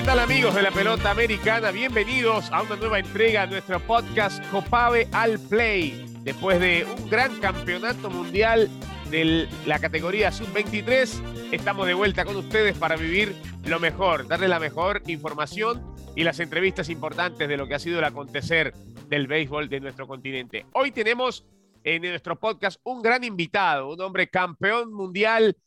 ¿Qué tal amigos de la pelota americana? Bienvenidos a una nueva entrega de nuestro podcast Copave al Play. Después de un gran campeonato mundial de la categoría sub-23, estamos de vuelta con ustedes para vivir lo mejor, darle la mejor información y las entrevistas importantes de lo que ha sido el acontecer del béisbol de nuestro continente. Hoy tenemos en nuestro podcast un gran invitado, un hombre campeón mundial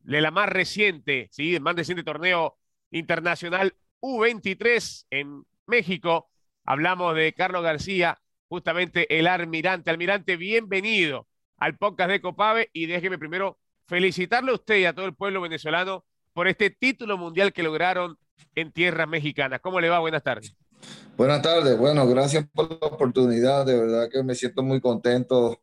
de la más reciente, ¿sí? más reciente torneo internacional U23 en México. Hablamos de Carlos García, justamente el almirante. Almirante, bienvenido al podcast de Copave y déjeme primero felicitarle a usted y a todo el pueblo venezolano por este título mundial que lograron en tierras mexicanas. ¿Cómo le va? Buenas tardes. Buenas tardes. Bueno, gracias por la oportunidad. De verdad que me siento muy contento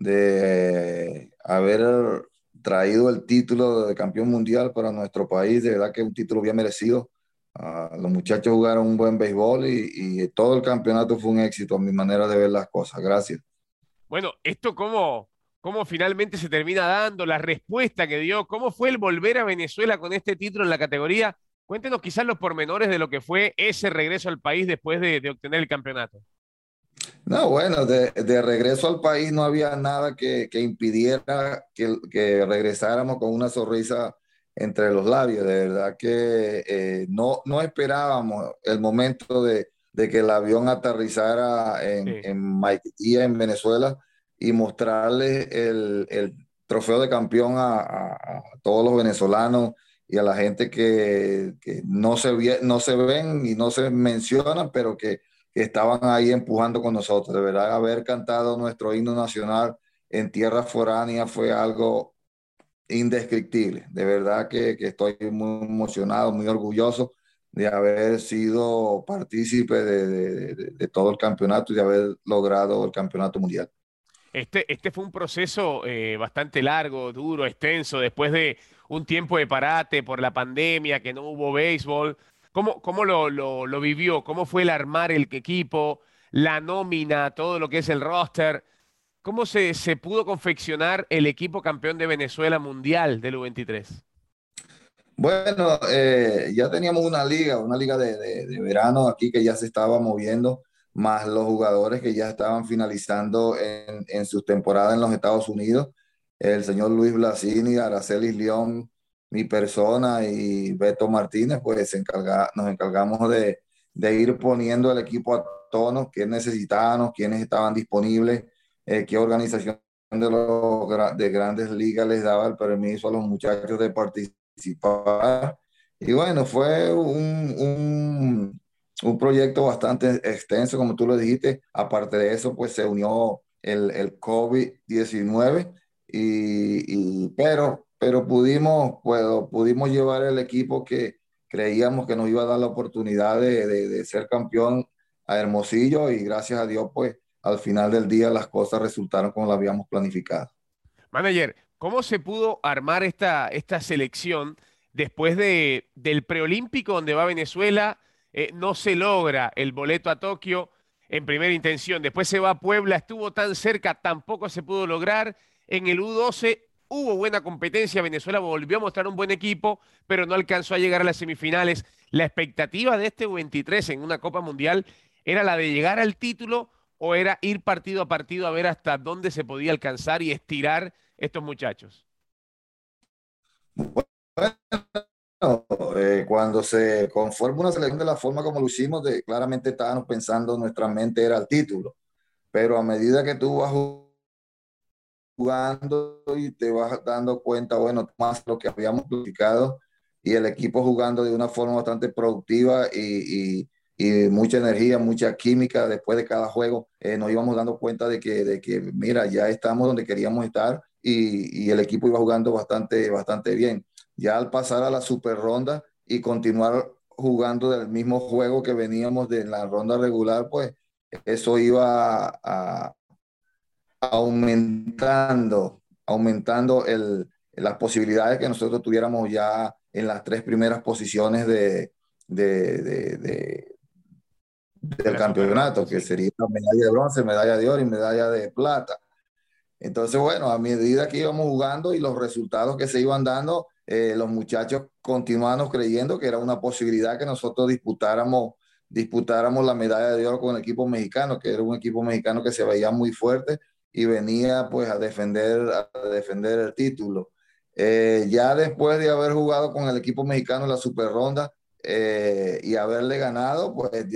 de haber traído el título de campeón mundial para nuestro país. De verdad que es un título bien merecido. Uh, los muchachos jugaron un buen béisbol y, y, todo el campeonato fue un éxito a mi manera de ver las cosas. Gracias. Bueno, ¿esto cómo, cómo finalmente se termina dando? La respuesta que dio, ¿cómo fue el volver a Venezuela con este título en la categoría? Cuéntenos quizás los pormenores de lo que fue ese regreso al país después de, de obtener el campeonato. No, bueno, de, de, regreso al país no había nada que, que impidiera que, que, regresáramos con una sonrisa entre los labios. De verdad que eh, no, no esperábamos el momento de, de, que el avión aterrizara en, sí. en en Venezuela, y mostrarle el, el trofeo de campeón a, a, a, todos los venezolanos y a la gente que, que no, se, no se ven y no se mencionan, pero que que estaban ahí empujando con nosotros. De verdad, haber cantado nuestro himno nacional en tierra foránea fue algo indescriptible. De verdad que, que estoy muy emocionado, muy orgulloso de haber sido partícipe de, todo el campeonato y de haber logrado el campeonato mundial. Este, este fue un proceso eh, bastante largo, duro, extenso, después de un tiempo de parate por la pandemia, que no hubo béisbol, ¿Cómo, cómo lo, lo, lo, vivió? ¿Cómo fue el armar el equipo, la nómina, todo lo que es el roster? ¿Cómo se, se pudo confeccionar el equipo campeón de Venezuela mundial del U23? Bueno, eh, ya teníamos una liga, una liga de, verano aquí que ya se estaba moviendo, más los jugadores que ya estaban finalizando en, sus temporadas en los Estados Unidos. El señor Luis Blasini, Aracelis León, mi persona y Beto Martínez, pues nos encargamos de, ir poniendo el equipo a tono, qué necesitábamos, quiénes estaban disponibles, eh, qué organización de, grandes ligas les daba el permiso a los muchachos de participar. Y bueno, fue un, un, un proyecto bastante extenso, como tú lo dijiste. Aparte de eso, pues se unió el, el COVID-19, y, y, pero pero pudimos, pues, pudimos llevar el equipo que creíamos que nos iba a dar la oportunidad de, de, de, ser campeón a Hermosillo y gracias a Dios, pues al final del día las cosas resultaron como lo habíamos planificado. Manager, ¿cómo se pudo armar esta, esta selección después de, del preolímpico donde va Venezuela? Eh, no se logra el boleto a Tokio en primera intención, después se va a Puebla, estuvo tan cerca, tampoco se pudo lograr. En el U12 hubo buena competencia, Venezuela volvió a mostrar un buen equipo, pero no alcanzó a llegar a las semifinales. La expectativa de este 23 en una Copa Mundial era la de llegar al título o era ir partido a partido a ver hasta dónde se podía alcanzar y estirar estos muchachos. Bueno, eh, cuando se conforma una selección de la forma como lo hicimos, de, claramente estábamos pensando, nuestra mente era el título, pero a medida que tú vas jugando y te vas dando cuenta, bueno, más lo que habíamos planificado y el equipo jugando de una forma bastante productiva y, y mucha energía, mucha química después de cada juego, eh, nos íbamos dando cuenta de que, de que, mira, ya estamos donde queríamos estar y, y, el equipo iba jugando bastante, bastante bien. Ya al pasar a la super ronda y continuar jugando del mismo juego que veníamos de la ronda regular, pues eso iba a, aumentando, aumentando el, las posibilidades que nosotros tuviéramos ya en las tres primeras posiciones de del campeonato, que sería medalla de bronce, medalla de oro y medalla de plata. Entonces, bueno, a medida que íbamos jugando y los resultados que se iban dando, eh, los muchachos continuamos creyendo que era una posibilidad que nosotros disputáramos, disputáramos la medalla de oro con el equipo mexicano, que era un equipo mexicano que se veía muy fuerte y venía pues a defender, a defender el título. Eh, ya después de haber jugado con el equipo mexicano en la super ronda eh, y haberle ganado, pues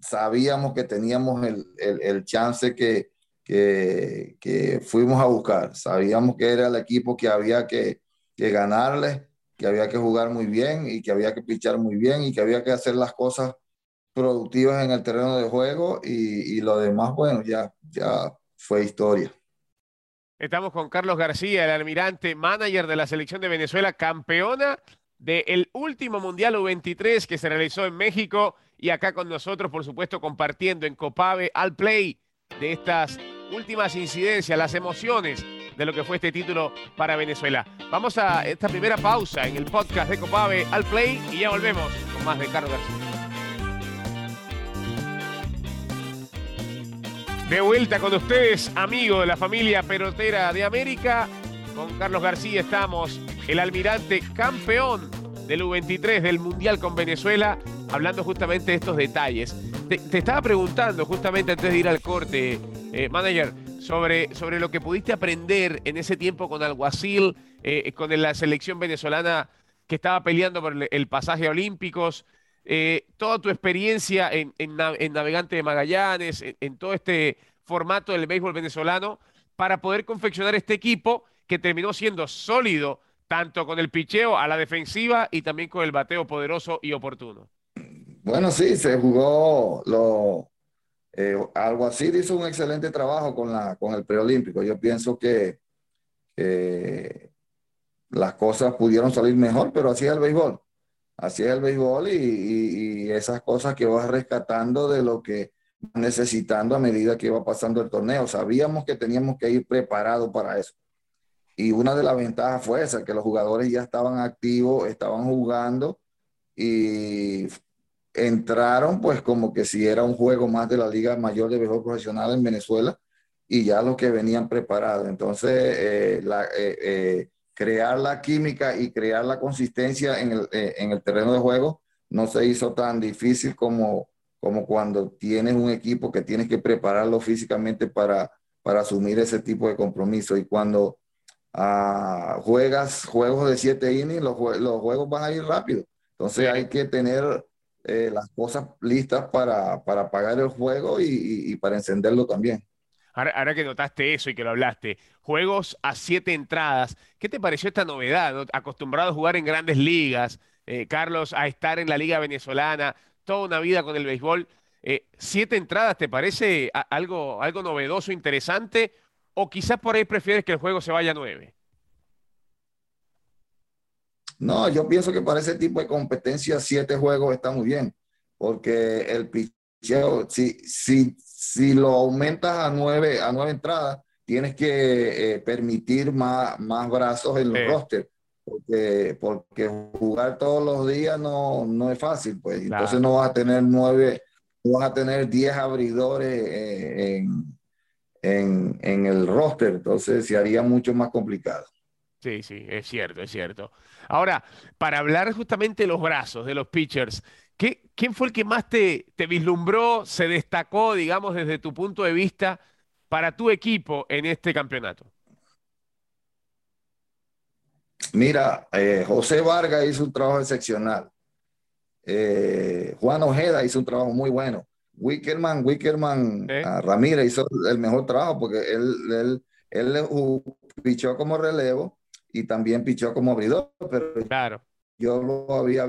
sabíamos que teníamos el, el, el chance que, que, que, fuimos a buscar. Sabíamos que era el equipo que había que, que ganarle, que había que jugar muy bien y que había que pichar muy bien y que había que hacer las cosas productivas en el terreno de juego y, y lo demás, bueno, ya, ya fue historia. Estamos con Carlos García, el almirante, manager de la selección de Venezuela, campeona del último Mundial U23 que se realizó en México y acá con nosotros, por supuesto, compartiendo en Copave al play de estas últimas incidencias, las emociones de lo que fue este título para Venezuela. Vamos a esta primera pausa en el podcast de Copave al play y ya volvemos con más de Carlos García. De vuelta con ustedes, amigo de la familia pelotera de América. Con Carlos García estamos, el almirante campeón del U23 del Mundial con Venezuela, hablando justamente de estos detalles. Te, estaba preguntando justamente antes de ir al corte, eh, manager, sobre, sobre lo que pudiste aprender en ese tiempo con Alguacil, eh, con la selección venezolana que estaba peleando por el, pasaje a Olímpicos. Eh, toda tu experiencia en, Navegante de Magallanes, en, todo este formato del béisbol venezolano, para poder confeccionar este equipo que terminó siendo sólido tanto con el picheo a la defensiva y también con el bateo poderoso y oportuno. Bueno, sí, se jugó lo, eh, algo así, hizo un excelente trabajo con, la, con el preolímpico. Yo pienso que las cosas pudieron salir mejor, pero así es el béisbol así es el béisbol y, esas cosas que vas rescatando de lo que necesitando a medida que va pasando el torneo. Sabíamos que teníamos que ir preparados para eso. Y una de las ventajas fue esa, que los jugadores ya estaban activos, estaban jugando y entraron pues como que si era un juego más de la Liga Mayor de Béisbol Profesional en Venezuela y ya los que venían preparados. Entonces, eh, la, eh, eh, crear la química y crear la consistencia en el, en el terreno de juego no se hizo tan difícil como, como cuando tienes un equipo que tienes que prepararlo físicamente para, para asumir ese tipo de compromiso. Y cuando ah, juegas juegos de siete innings, los, los, juegos van a ir rápido. Entonces hay que tener eh, las cosas listas para, para apagar el juego y, y para encenderlo también. Ahora, que notaste eso y que lo hablaste, juegos a siete entradas, ¿qué te pareció esta novedad? Acostumbrado a jugar en grandes ligas, eh, Carlos, a estar en la liga venezolana, toda una vida con el béisbol. Eh, ¿Siete entradas te parece algo, algo novedoso, interesante? ¿O quizás por ahí prefieres que el juego se vaya a nueve? No, yo pienso que para ese tipo de competencia siete juegos está muy bien, porque el picheo, si, si, si lo aumentas a nueve, a nueve entradas, tienes que eh, permitir más, más brazos en los roster, porque, porque jugar todos los días no, no es fácil, pues. Entonces no vas a tener nueve, no vas a tener diez abridores eh, en, en, en, el roster, entonces se haría mucho más complicado. Sí, sí, es cierto, es cierto. Ahora, para hablar justamente de los brazos de los pitchers, ¿quién fue el que más te, te vislumbró, se destacó, digamos, desde tu punto de vista para tu equipo en este campeonato? Mira, eh, José Vargas hizo un trabajo excepcional. Eh, Juan Ojeda hizo un trabajo muy bueno. Wickerman, Wickerman ah, Ramírez hizo el mejor trabajo porque él, él, él pichó como relevo y también pichó como abridor, pero claro. yo lo había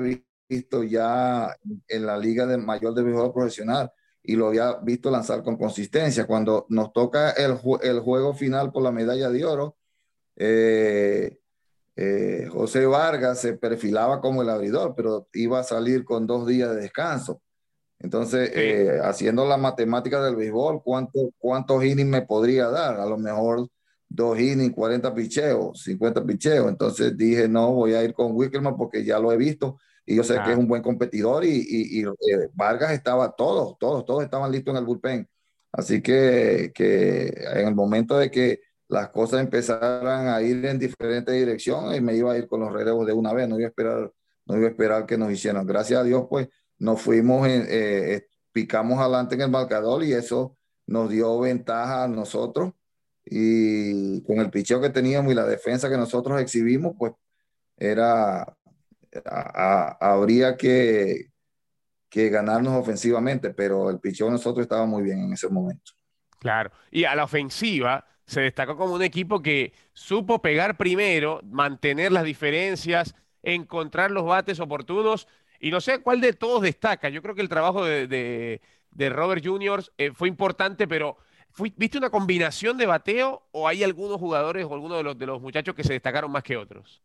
visto ya en la liga de mayor de béisbol profesional y lo había visto lanzar con consistencia. Cuando nos toca el, el juego final por la medalla de oro, eh, eh, José Vargas se perfilaba como el abridor, pero iba a salir con dos días de descanso. Entonces, eh, haciendo la matemática del béisbol, ¿cuánto, ¿cuántos innings me podría dar? A lo mejor dos innings, 40 picheos, 50 picheos. Entonces dije, no, voy a ir con Wickelman porque ya lo he visto y yo sé que es un buen competidor y, y, eh, Vargas estaba, todos, todos, todos estaban listos en el bullpen. Así que, que en el momento de que las cosas empezaran a ir en diferentes direcciones y me iba a ir con los relevos de una vez, no iba a esperar, no iba a esperar que nos hicieran. Gracias a Dios, pues nos fuimos, eh, picamos adelante en el marcador y eso nos dio ventaja a nosotros. Y con el picheo que teníamos y la defensa que nosotros exhibimos, pues era, habría que, que ganarnos ofensivamente, pero el picheo de nosotros estaba muy bien en ese momento. Claro, y a la ofensiva se destacó como un equipo que supo pegar primero, mantener las diferencias, encontrar los bates oportunos. Y no sé cuál de todos destaca. Yo creo que el trabajo de, Robert Jr. Eh, fue importante, pero ¿viste una combinación de bateo o hay algunos jugadores o algunos de los, de los muchachos que se destacaron más que otros?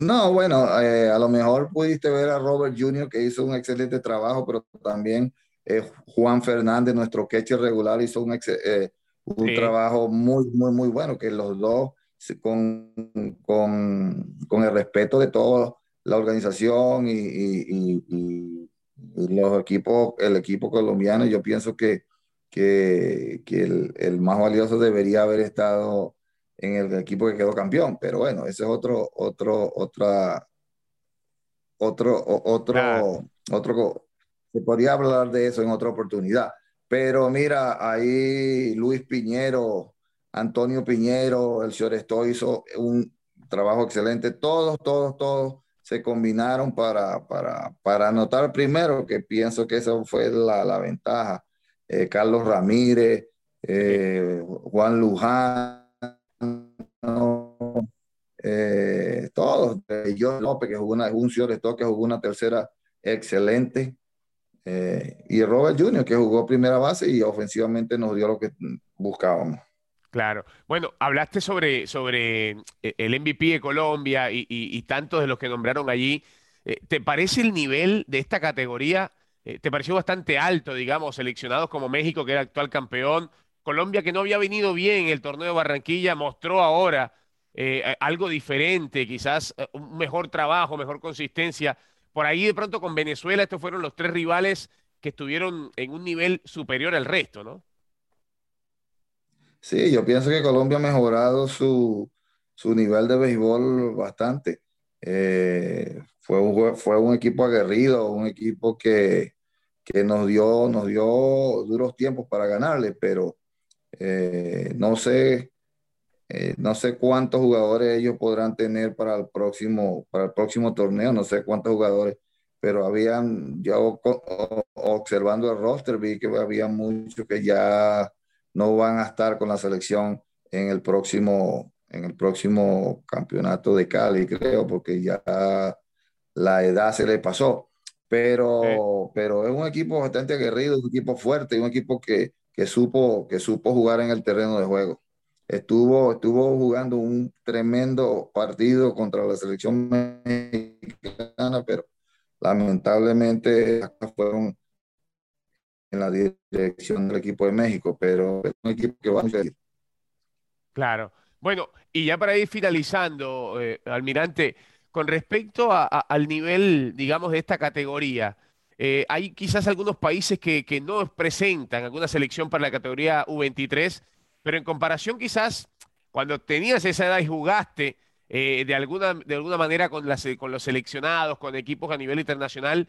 No, bueno, eh, a lo mejor pudiste ver a Robert Jr. que hizo un excelente trabajo, pero también eh, Juan Fernández, nuestro catcher regular, hizo un, un trabajo muy, muy, muy bueno, que los dos, con, con, con el respeto de toda la organización y, y, y, los equipos, el equipo colombiano, yo pienso que, que, que el, el, más valioso debería haber estado en el equipo que quedó campeón, pero bueno, ese es otro, otro, otra, otro, otro, otro, se podría hablar de eso en otra oportunidad. Pero mira, ahí Luis Piñero, Antonio Piñero, el señor Esto hizo un trabajo excelente. Todos, todos, todos se combinaron para, para, para anotar primero, que pienso que esa fue la, la ventaja. Eh, Carlos Ramírez, eh, Juan Luján, eh, todos, yo López, que jugó una, un que jugó una tercera excelente. Y Robert Jr., que jugó primera base y ofensivamente nos dio lo que buscábamos. Claro. Bueno, hablaste sobre, sobre el MVP de Colombia y, tantos de los que nombraron allí. ¿Te parece el nivel de esta categoría? ¿Te pareció bastante alto, digamos, seleccionados como México, que era actual campeón? Colombia, que no había venido bien en el torneo de Barranquilla, mostró ahora algo diferente, quizás un mejor trabajo, mejor consistencia por ahí de pronto con Venezuela, estos fueron los tres rivales que estuvieron en un nivel superior al resto, ¿no? Sí, yo pienso que Colombia ha mejorado su, nivel de béisbol bastante. Eh, fue, un, fue un equipo aguerrido, un equipo que, nos, dio, nos dio duros tiempos para ganarle, pero eh, no sé eh, no sé cuántos jugadores ellos podrán tener para el próximo, para el próximo torneo, no sé cuántos jugadores, pero habían, yo observando el roster, vi que había muchos que ya no van a estar con la selección en el próximo, en el próximo campeonato de Cali, creo, porque ya la edad se le pasó. Pero, pero es un equipo bastante aguerrido, un equipo fuerte, un equipo que, que, supo, que supo jugar en el terreno de juego estuvo, estuvo jugando un tremendo partido contra la selección mexicana, pero lamentablemente fueron en la dirección del equipo de México, pero es un equipo que va a seguir. Claro. Bueno, y ya para ir finalizando, eh, Almirante, con respecto al nivel, digamos, de esta categoría, eh, hay quizás algunos países que, que no presentan alguna selección para la categoría U23 pero en comparación quizás cuando tenías esa edad y jugaste eh, de, alguna, de alguna manera con, las, con los seleccionados, con equipos a nivel internacional,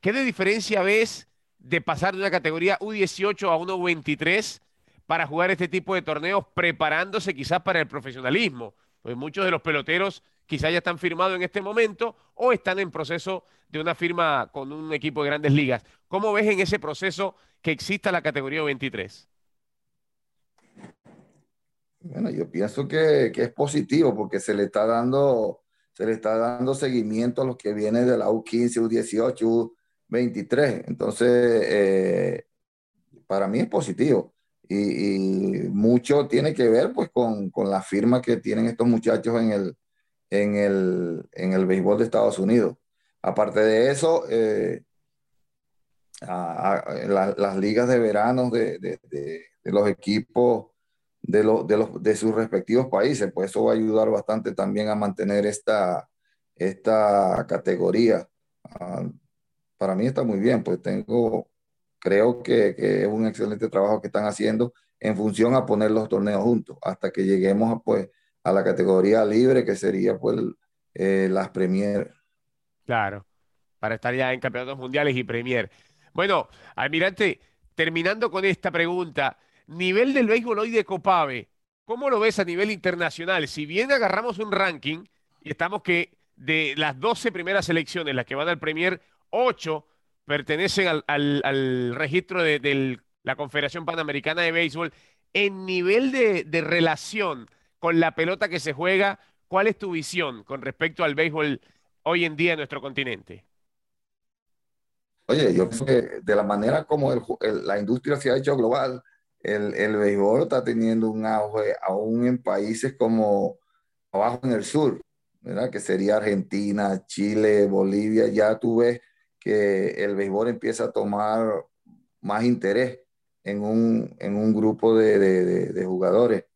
¿qué de diferencia ves de pasar de una categoría U18 a una U23 para jugar este tipo de torneos preparándose quizás para el profesionalismo? Pues muchos de los peloteros quizás ya están firmados en este momento o están en proceso de una firma con un equipo de grandes ligas. ¿Cómo ves en ese proceso que exista la categoría U23? Bueno, yo pienso que, es positivo porque se le está dando, se le está dando seguimiento a los que vienen de la U15, U18, U23. Entonces, eh, para mí es positivo. Y, mucho tiene que ver pues con, la firma que tienen estos muchachos en el, en el, en el béisbol de Estados Unidos. Aparte de eso, eh, las ligas de verano de, de los equipos de, de, los, de sus respectivos países, pues eso va a ayudar bastante también a mantener esta, esta categoría. Ah, para mí está muy bien, pues tengo, creo que, es un excelente trabajo que están haciendo en función a poner los torneos juntos, hasta que lleguemos pues, a la categoría libre, que sería pues eh, las Premier. Claro, para estar ya en campeonatos mundiales y Premier. Bueno, Almirante, terminando con esta pregunta, nivel del béisbol hoy de Copave, ¿cómo lo ves a nivel internacional? Si bien agarramos un ranking y estamos que de las 12 primeras selecciones, las que van al Premier, 8 pertenecen al, registro de, la Confederación Panamericana de Béisbol. En nivel de, de relación con la pelota que se juega, ¿cuál es tu visión con respecto al béisbol hoy en día en nuestro continente? Oye, yo creo que de la manera como la industria se ha hecho global, el, el, béisbol está teniendo un auge aún en países como abajo en el sur, ¿verdad? Que sería Argentina, Chile, Bolivia. Ya tú ves que el béisbol empieza a tomar más interés en un, en un grupo de, de, de jugadores.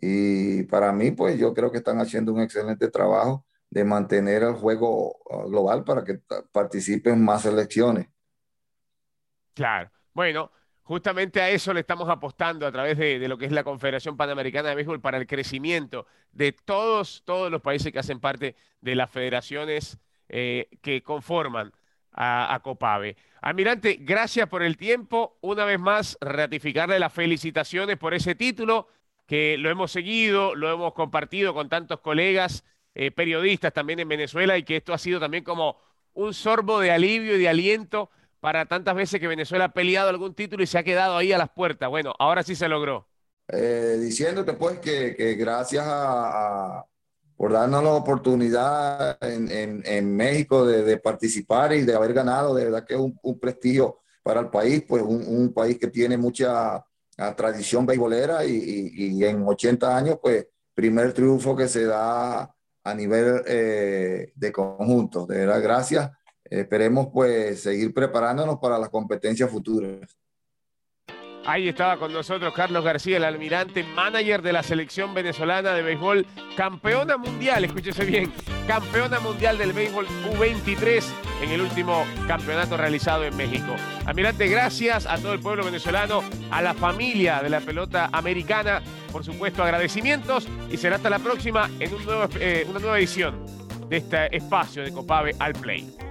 Y para mí, pues yo creo que están haciendo un excelente trabajo de mantener el juego ah, global para que participen más selecciones. Claro. Bueno, justamente a eso le estamos apostando a través de, lo que es la Confederación Panamericana de Béisbol para el crecimiento de todos, todos los países que hacen parte de las federaciones eh, que conforman a, Copave. Almirante, gracias por el tiempo. Una vez más, ratificarle las felicitaciones por ese título, que lo hemos seguido, lo hemos compartido con tantos colegas, eh, periodistas también en Venezuela, y que esto ha sido también como un sorbo de alivio y de aliento para tantas veces que Venezuela ha peleado algún título y se ha quedado ahí a las puertas. Bueno, ahora sí se logró. Eh, diciéndote pues que, gracias a, por darnos la oportunidad en, México de, participar y de haber ganado, de verdad que es un, prestigio para el país, pues un, país que tiene mucha tradición beisbolera y, y, en 80 años, pues primer triunfo que se da a nivel eh, de conjunto. De verdad, gracias esperemos pues seguir preparándonos para las competencias futuras. Ahí estaba con nosotros Carlos García, el almirante, manager de la selección venezolana de béisbol, campeona mundial, escúchese bien, campeona mundial del béisbol U23 en el último campeonato realizado en México. Almirante, gracias a todo el pueblo venezolano, a la familia de la pelota americana, por supuesto agradecimientos y será hasta la próxima en eh, una nueva edición de este espacio de Copave al Play.